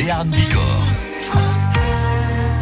Béarn Bigorre.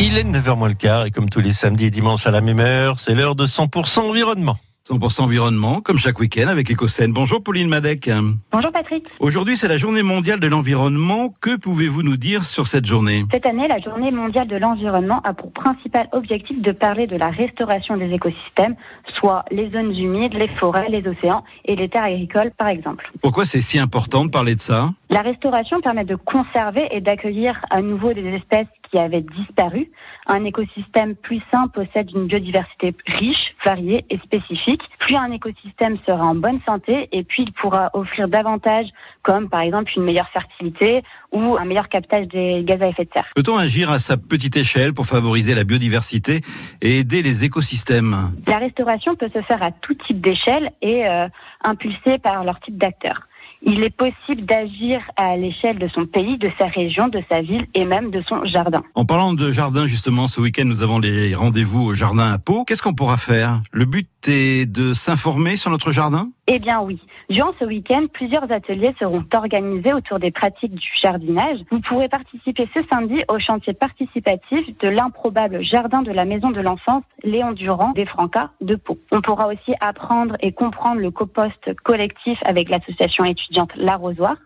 Il est 9h moins le quart et comme tous les samedis et dimanches à la même heure, c'est l'heure de 100% environnement. 100% environnement, comme chaque week-end avec Ecocène. Bonjour Pauline Madec. Bonjour Patrick. Aujourd'hui, c'est la journée mondiale de l'environnement. Que pouvez-vous nous dire sur cette journée? Cette année, la journée mondiale de l'environnement a pour principal objectif de parler de la restauration des écosystèmes, soit les zones humides, les forêts, les océans et les terres agricoles par exemple. Pourquoi c'est si important de parler de ça? La restauration permet de conserver et d'accueillir à nouveau des espèces qui avaient disparu. Un écosystème plus sain possède une biodiversité riche, variée et spécifique. Plus un écosystème sera en bonne santé et puis il pourra offrir davantage comme par exemple une meilleure fertilité ou un meilleur captage des gaz à effet de serre. Peut-on agir à sa petite échelle pour favoriser la biodiversité et aider les écosystèmes? La restauration peut se faire à tout type d'échelle et euh, impulsée par leur type d'acteurs il est possible d'agir à l'échelle de son pays, de sa région, de sa ville et même de son jardin. En parlant de jardin, justement, ce week-end, nous avons les rendez-vous au jardin à Pau. Qu'est-ce qu'on pourra faire? Le but de s'informer sur notre jardin Eh bien oui. Durant ce week-end, plusieurs ateliers seront organisés autour des pratiques du jardinage. Vous pourrez participer ce samedi au chantier participatif de l'improbable jardin de la maison de l'enfance Léon Durand des Francas de Pau. On pourra aussi apprendre et comprendre le compost collectif avec l'association étudiante L'Arrosoir.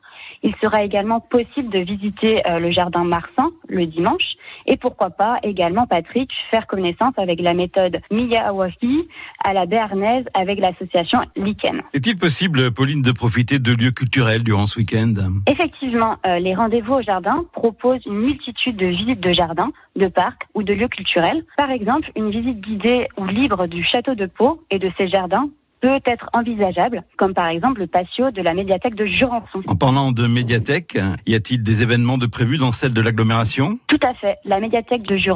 Il sera également possible de visiter euh, le jardin Marsan le dimanche et pourquoi pas également Patrick faire connaissance avec la méthode Miyawaki à la Béarnaise avec l'association Lichen. Est-il possible, Pauline, de profiter de lieux culturels durant ce week-end? Effectivement, euh, les rendez-vous au jardin proposent une multitude de visites de jardins, de parcs ou de lieux culturels. Par exemple, une visite guidée ou libre du château de Pau et de ses jardins peut être envisageable, comme par exemple le patio de la médiathèque de Jurançon. En parlant de médiathèque, y a-t-il des événements de prévus dans celle de l'agglomération? Tout à fait. La médiathèque de Jurançon